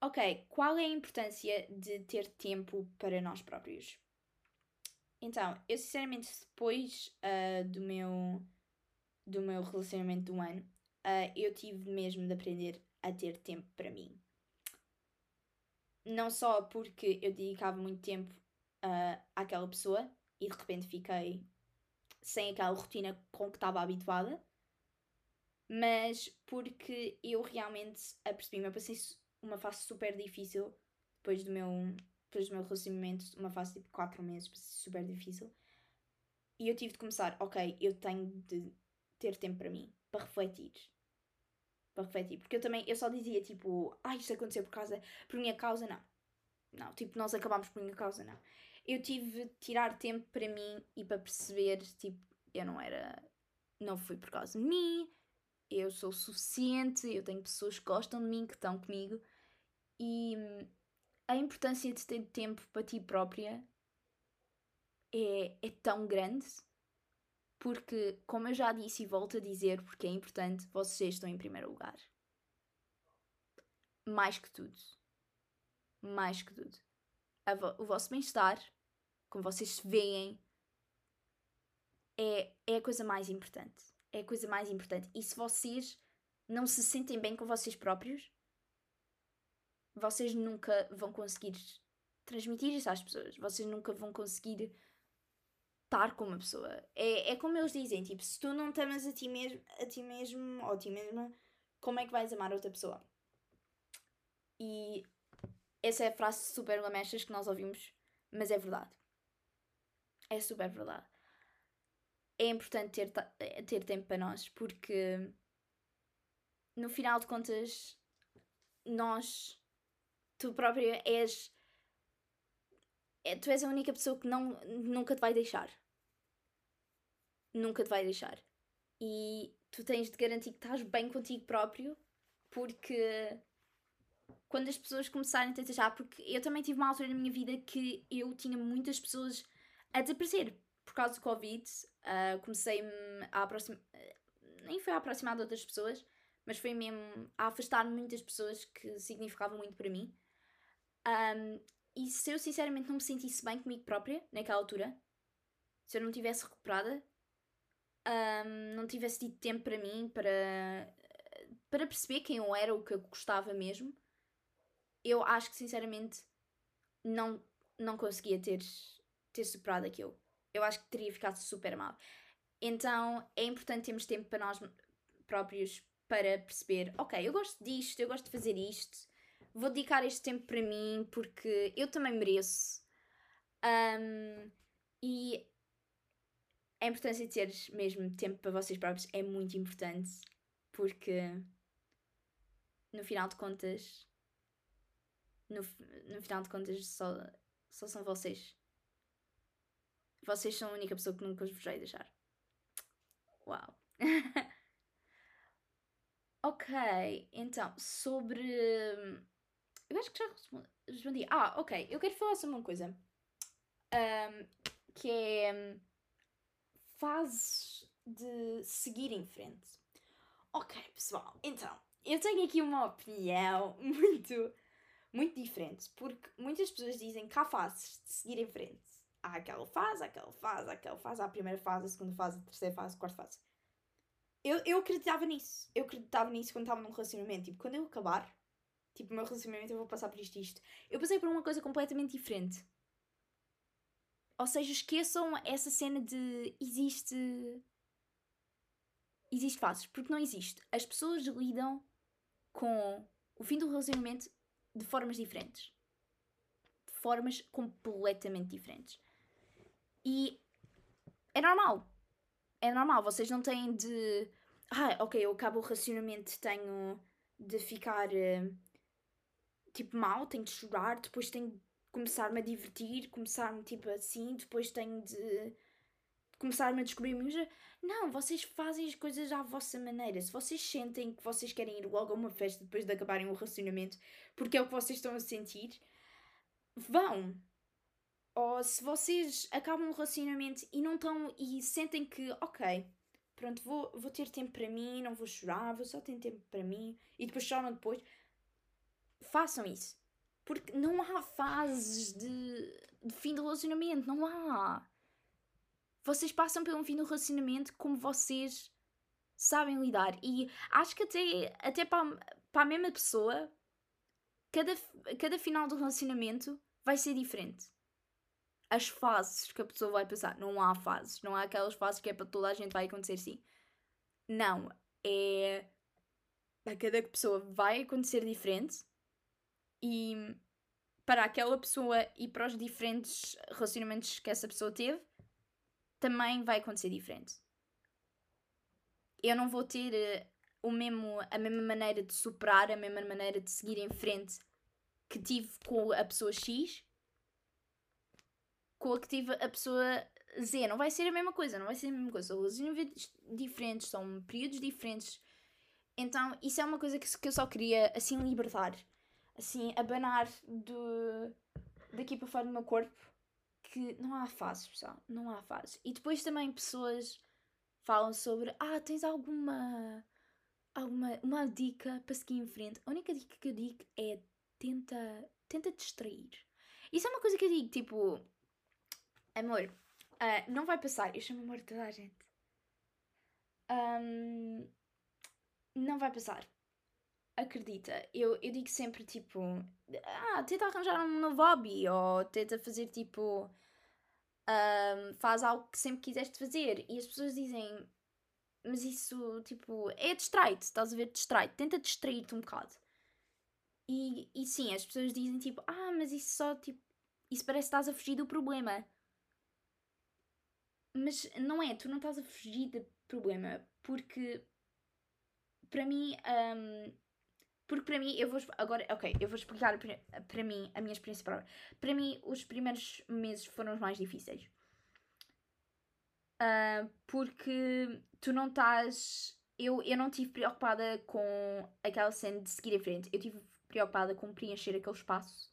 Speaker 1: Ok, qual é a importância de ter tempo para nós próprios? Então, eu sinceramente, depois uh, do, meu, do meu relacionamento do ano, uh, eu tive mesmo de aprender a ter tempo para mim. Não só porque eu dedicava muito tempo uh, àquela pessoa e de repente fiquei sem aquela rotina com que estava habituada, mas porque eu realmente apercebi-me, eu passei uma fase super difícil depois do meu, depois do meu relacionamento, uma fase tipo 4 meses, super difícil. E eu tive de começar, ok, eu tenho de ter tempo para mim, para refletir. Para refletir. Porque eu também, eu só dizia tipo, ah, isto aconteceu por causa, por minha causa, não. Não, tipo, nós acabámos por minha causa, não eu tive de tirar tempo para mim e para perceber, tipo, eu não era. Não foi por causa de mim, eu sou suficiente, eu tenho pessoas que gostam de mim, que estão comigo. E a importância de ter tempo para ti própria é, é tão grande. Porque, como eu já disse e volto a dizer, porque é importante, vocês estão em primeiro lugar. Mais que tudo. Mais que tudo. o vosso bem-estar como vocês veem, é, é a coisa mais importante. É a coisa mais importante. E se vocês não se sentem bem com vocês próprios, vocês nunca vão conseguir transmitir isso às pessoas. Vocês nunca vão conseguir estar com uma pessoa. É, é como eles dizem, tipo, se tu não te amas a ti mesmo, a ti mesmo ou a ti mesma, como é que vais amar outra pessoa? E essa é a frase super lamechas que nós ouvimos, mas é verdade. É super verdade. É importante ter, ter tempo para nós, porque no final de contas, nós, tu própria és é, tu és a única pessoa que não, nunca te vai deixar. Nunca te vai deixar. E tu tens de garantir que estás bem contigo próprio, porque quando as pessoas começarem a te deixar, porque eu também tive uma altura na minha vida que eu tinha muitas pessoas a desaparecer por causa do Covid. Uh, Comecei-me a aproximar, nem foi a aproximar de outras pessoas, mas foi mesmo a afastar muitas pessoas que significavam muito para mim. Um, e se eu sinceramente não me sentisse bem comigo própria, naquela altura, se eu não tivesse recuperada, um, não tivesse tido tempo para mim, para, para perceber quem eu era, o que eu gostava mesmo, eu acho que sinceramente não, não conseguia ter, ter superado aquilo. Eu acho que teria ficado super mal. Então é importante termos tempo para nós próprios para perceber, ok, eu gosto disto, eu gosto de fazer isto, vou dedicar este tempo para mim porque eu também mereço. Um, e a importância de ter mesmo tempo para vocês próprios é muito importante porque no final de contas no, no final de contas só, só são vocês. Vocês são a única pessoa que nunca vos vai deixar. Uau! ok, então, sobre eu acho que já respondi. Ah, ok. Eu quero falar sobre uma coisa. Um, que é um, fases de seguir em frente. Ok, pessoal. Então, eu tenho aqui uma opinião muito, muito diferente. Porque muitas pessoas dizem que há fases de seguir em frente. Há aquela fase, aquela fase, aquela fase, há a primeira fase, a segunda fase, a terceira fase, a quarta fase. Eu, eu acreditava nisso. Eu acreditava nisso quando estava num relacionamento. Tipo, quando eu acabar, Tipo, o meu relacionamento eu vou passar por isto e isto. Eu passei por uma coisa completamente diferente. Ou seja, esqueçam essa cena de existe. Existe fases, porque não existe. As pessoas lidam com o fim do relacionamento de formas diferentes. De formas completamente diferentes. E é normal. É normal. Vocês não têm de. Ah, ok, eu acabo o relacionamento, tenho de ficar. Uh, tipo mal, tenho de chorar, depois tenho de começar-me a divertir, começar-me tipo assim, depois tenho de começar-me a descobrir música. Não, vocês fazem as coisas à vossa maneira. Se vocês sentem que vocês querem ir logo a uma festa depois de acabarem o relacionamento, porque é o que vocês estão a sentir, vão. Ou se vocês acabam o relacionamento e não estão e sentem que, ok, pronto, vou, vou ter tempo para mim, não vou chorar, vou só ter tempo para mim e depois choram depois façam isso. Porque não há fases de, de fim do relacionamento, não há. Vocês passam pelo fim do relacionamento como vocês sabem lidar. E acho que até, até para, para a mesma pessoa, cada, cada final do relacionamento vai ser diferente. As fases que a pessoa vai passar. Não há fases. Não há aquelas fases que é para toda a gente vai acontecer sim. Não. É. A cada pessoa vai acontecer diferente e para aquela pessoa e para os diferentes relacionamentos que essa pessoa teve, também vai acontecer diferente. Eu não vou ter uh, o mesmo, a mesma maneira de superar, a mesma maneira de seguir em frente que tive com a pessoa X com a pessoa Z. Não vai ser a mesma coisa, não vai ser a mesma coisa. São relacionamentos diferentes, são períodos diferentes. Então, isso é uma coisa que, que eu só queria assim libertar assim, abanar do, daqui para fora do meu corpo que não há fases, pessoal. Não há fases. E depois também pessoas falam sobre ah, tens alguma alguma uma dica para seguir em frente. A única dica que eu digo é tenta, tenta distrair. Isso é uma coisa que eu digo, tipo, amor, uh, não vai passar. Eu chamo amor de toda a gente. Um, não vai passar. acredita, eu, eu digo sempre tipo, ah, tenta arranjar um novo hobby ou tenta fazer tipo, um, faz algo que sempre quiseste fazer. E as pessoas dizem, mas isso tipo, é distrai-te, estás a ver? Distrai-te, tenta distrair-te um bocado. E, e sim, as pessoas dizem tipo, ah, mas isso só tipo, isso parece que estás a fugir do problema. Mas não é, tu não estás a fugir do problema, porque para mim, um, porque para mim, eu vou. Agora, ok, eu vou explicar para mim a minha experiência própria. Para mim, os primeiros meses foram os mais difíceis. Uh, porque tu não estás. Eu, eu não estive preocupada com aquela cena de seguir em frente. Eu estive preocupada com preencher aquele espaço.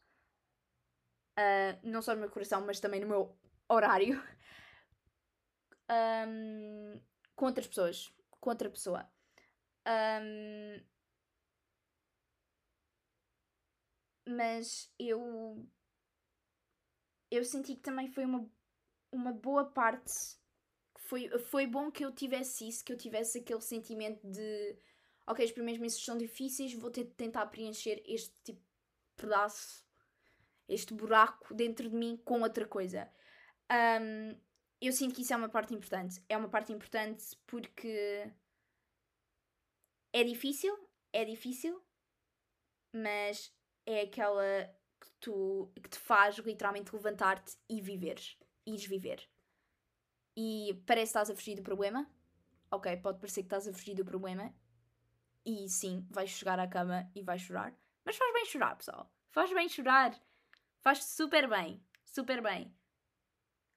Speaker 1: Uh, não só no meu coração, mas também no meu horário. Um, com outras pessoas. Com outra pessoa. Um, mas eu eu senti que também foi uma, uma boa parte foi, foi bom que eu tivesse isso, que eu tivesse aquele sentimento de ok, os primeiros meses são difíceis, vou ter de tentar preencher este tipo pedaço, este buraco dentro de mim com outra coisa. Um, eu sinto que isso é uma parte importante. É uma parte importante porque é difícil, é difícil, mas é aquela que, tu, que te faz literalmente levantar-te e viveres. Ires viver. E parece que estás a fugir do problema. Ok, pode parecer que estás a fugir do problema. E sim, vais chegar à cama e vais chorar. Mas faz bem chorar, pessoal. Faz bem chorar. Faz super bem. Super bem.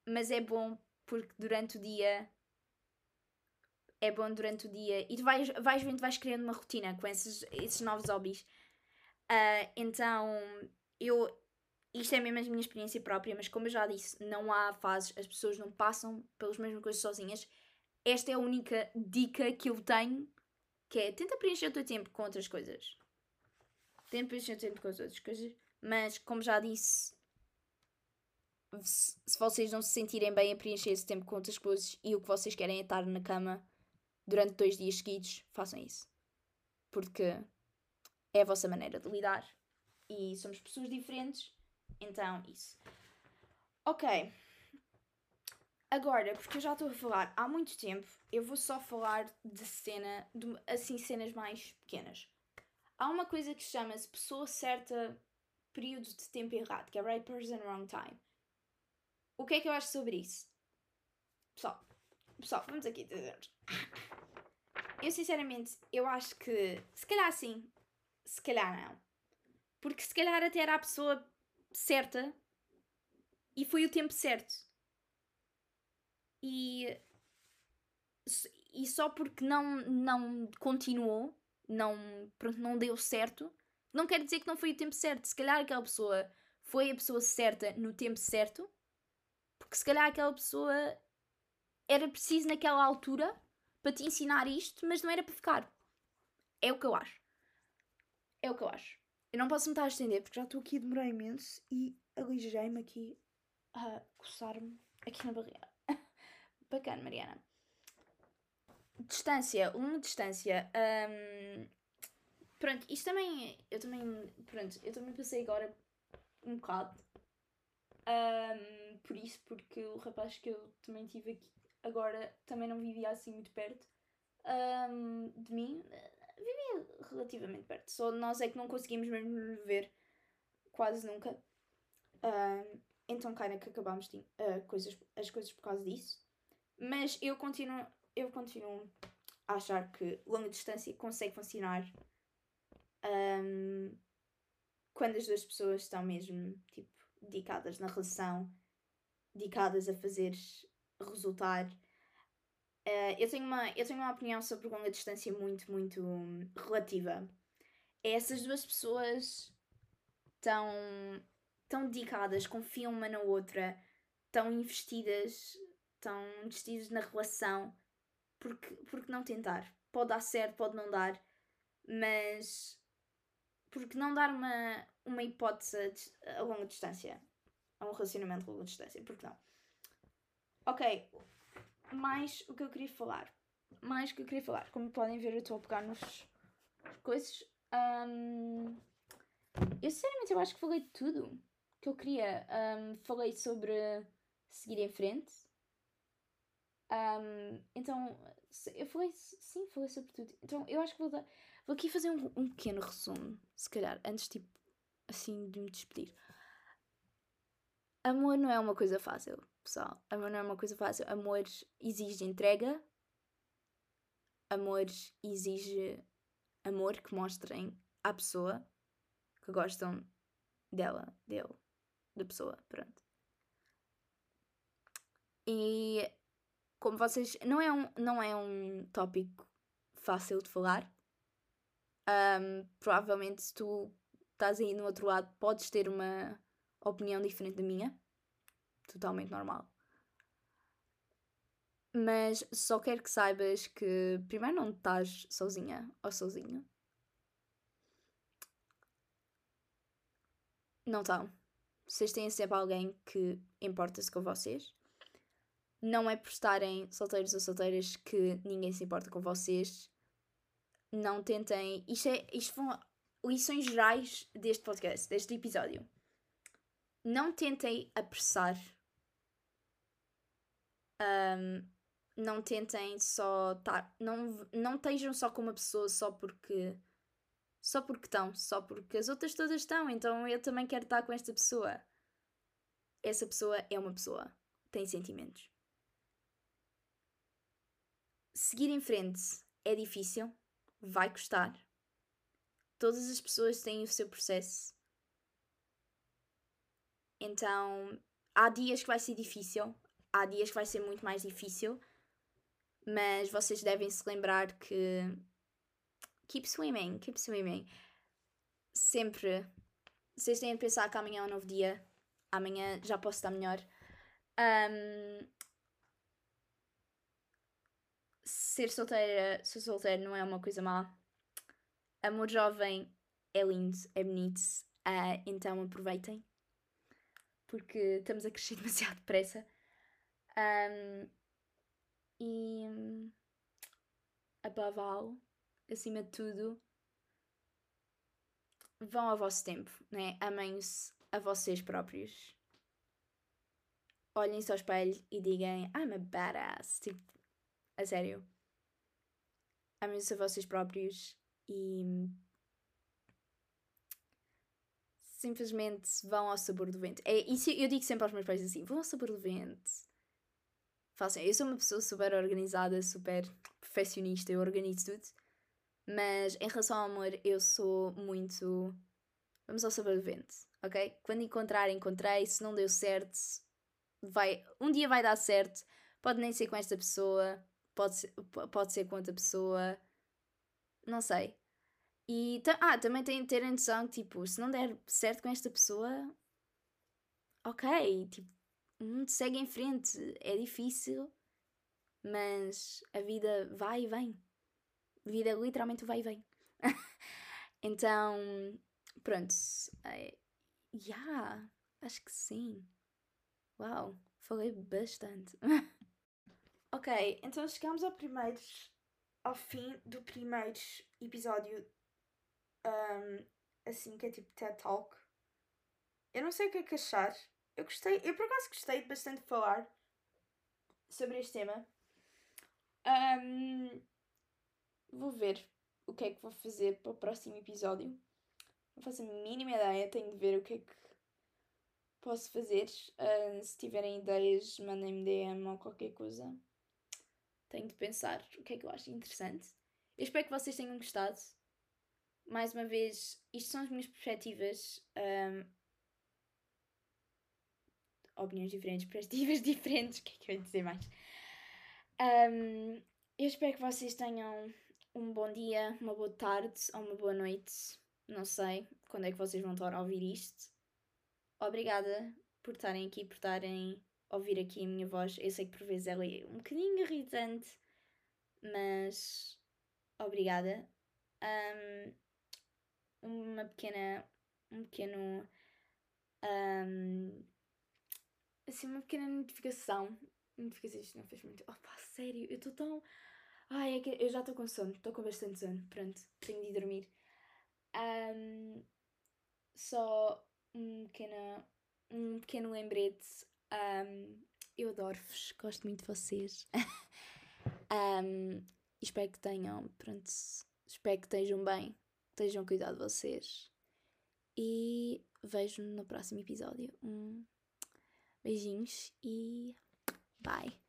Speaker 1: Mas é bom porque durante o dia é bom durante o dia e tu vais, vais vendo, vais criando uma rotina com esses, esses novos hobbies. Uh, então, eu. Isto é mesmo a minha experiência própria, mas como eu já disse, não há fases, as pessoas não passam pelas mesmas coisas sozinhas. Esta é a única dica que eu tenho, que é tenta preencher o teu tempo com outras coisas. Tenta preencher o tempo com as outras coisas, mas como já disse, se vocês não se sentirem bem a preencher esse tempo com outras coisas e o que vocês querem é estar na cama durante dois dias seguidos, façam isso. Porque é a vossa maneira de lidar. E somos pessoas diferentes, então isso. Ok. Agora, porque eu já estou a falar há muito tempo, eu vou só falar de cena, de, assim, cenas mais pequenas. Há uma coisa que chama-se pessoa certa, período de tempo errado, que é right person, wrong time. O que é que eu acho sobre isso? Pessoal, pessoal, vamos aqui dizer. Eu sinceramente, eu acho que se calhar sim, se calhar não. Porque se calhar até era a pessoa certa e foi o tempo certo. E, e só porque não, não continuou, não, pronto, não deu certo, não quer dizer que não foi o tempo certo. Se calhar aquela pessoa foi a pessoa certa no tempo certo, porque se calhar aquela pessoa era preciso naquela altura para te ensinar isto, mas não era para ficar. É o que eu acho. É o que eu acho. Eu não posso me estar a estender porque já estou aqui a demorar imenso e alijei-me aqui a coçar-me aqui na barriga. Bacana, Mariana. Distância, uma distância. Um, pronto, isto também. Eu também. Pronto, eu também passei agora um bocado. Um, por isso, porque o rapaz que eu também tive aqui agora também não vivia assim muito perto um, de mim. Vivia relativamente perto. Só nós é que não conseguimos mesmo ver quase nunca. Um, então, cara, que acabámos de, uh, coisas, as coisas por causa disso. Mas eu continuo, eu continuo a achar que longa distância consegue funcionar um, quando as duas pessoas estão mesmo tipo, dedicadas na relação, dedicadas a fazer resultar. Uh, eu, tenho uma, eu tenho uma opinião sobre longa distância muito, muito um, relativa. Essas duas pessoas estão tão dedicadas, confiam uma na outra, tão investidas, tão investidas na relação, porque, porque não tentar? Pode dar certo, pode não dar, mas porque não dar uma, uma hipótese a longa distância? A um relacionamento a longa distância, porque não? Ok, mais o que eu queria falar. Mais o que eu queria falar. Como podem ver, eu estou a pegar nos coisas. Um, eu sinceramente eu acho que falei de tudo que eu queria. Um, falei sobre seguir em frente. Um, então, eu falei, sim, falei sobre tudo. Então, eu acho que vou, dar, vou aqui fazer um, um pequeno resumo, se calhar, antes, tipo, assim, de me despedir. Amor não é uma coisa fácil, pessoal. Amor não é uma coisa fácil. Amor exige entrega. Amor exige amor que mostrem à pessoa que gostam dela, dele, da pessoa, pronto. E como vocês. Não é um, não é um tópico fácil de falar. Um, provavelmente, se tu estás aí no outro lado, podes ter uma opinião diferente da minha. Totalmente normal. Mas só quero que saibas que, primeiro, não estás sozinha ou sozinho. Não estão. Vocês têm sempre alguém que importa-se com vocês. Não é por estarem solteiros ou solteiras que ninguém se importa com vocês. Não tentem. Isto, é, isto são lições gerais deste podcast, deste episódio. Não tentem apressar. Um, não tentem só estar. Não, não estejam só com uma pessoa só porque. Só porque estão, só porque as outras todas estão, então eu também quero estar com esta pessoa. Essa pessoa é uma pessoa, tem sentimentos seguir em frente é difícil, vai custar. Todas as pessoas têm o seu processo. Então, há dias que vai ser difícil, há dias que vai ser muito mais difícil, mas vocês devem se lembrar que keep swimming, keep swimming. Sempre. Vocês têm de pensar que amanhã é um novo dia, amanhã já posso estar melhor. Um, ser solteira, ser solteiro não é uma coisa má. Amor jovem é lindo, é bonito, uh, então aproveitem. Porque estamos a crescer demasiado depressa. Um, e above all, acima de tudo, vão ao vosso tempo, né? Amem-se a vocês próprios. Olhem-se ao espelho e digam I'm a badass. Tipo, a sério amem-se a vocês próprios e simplesmente vão ao sabor do vento. É, isso eu digo sempre aos meus pais assim: vão ao sabor do vento. Façam. Eu sou uma pessoa super organizada, super perfeccionista, eu organizo tudo. Mas em relação ao amor, eu sou muito. Vamos ao sabor do vento, ok? Quando encontrar, encontrei. Se não deu certo, vai... um dia vai dar certo. Pode nem ser com esta pessoa, pode ser, pode ser com outra pessoa, não sei. E ah, também tem de ter a noção que, tipo, se não der certo com esta pessoa, ok, tipo, mundo segue em frente, é difícil, mas a vida vai e vem. A vida literalmente vai e vem. então, pronto. É, yeah, acho que sim. Uau, falei bastante. Ok, então chegamos ao primeiro, ao fim do primeiro episódio, um, assim, que é tipo TED Talk. Eu não sei o que é que achar. Eu gostei, eu por acaso gostei bastante de falar sobre este tema. Um, vou ver o que é que vou fazer para o próximo episódio. Não faço a mínima ideia, tenho de ver o que é que posso fazer. Se tiverem ideias, mandem-me DM ou qualquer coisa tenho de pensar o que é que eu acho interessante. Eu espero que vocês tenham gostado. Mais uma vez, isto são as minhas perspectivas. Um, opiniões diferentes, perspectivas diferentes. O que é que eu ia dizer mais? Um, eu espero que vocês tenham um bom dia, uma boa tarde ou uma boa noite. Não sei quando é que vocês vão estar a ouvir isto. Obrigada por estarem aqui, por estarem ouvir aqui a minha voz. Eu sei que por vezes ela é um bocadinho irritante, mas obrigada. Um, uma pequena. Um pequeno. Um, assim, uma pequena notificação. Notificação, isto não fez muito. Opa, sério, eu estou tão. Ai, é eu já estou com sono, estou com bastante sono. Pronto, tenho de ir dormir. Um, só um pequeno, um pequeno lembrete. Um, eu adoro-vos, gosto muito de vocês. um, espero que tenham, pronto, espero que estejam bem, estejam cuidado de vocês. E vejo no próximo episódio. Um, beijinhos e bye.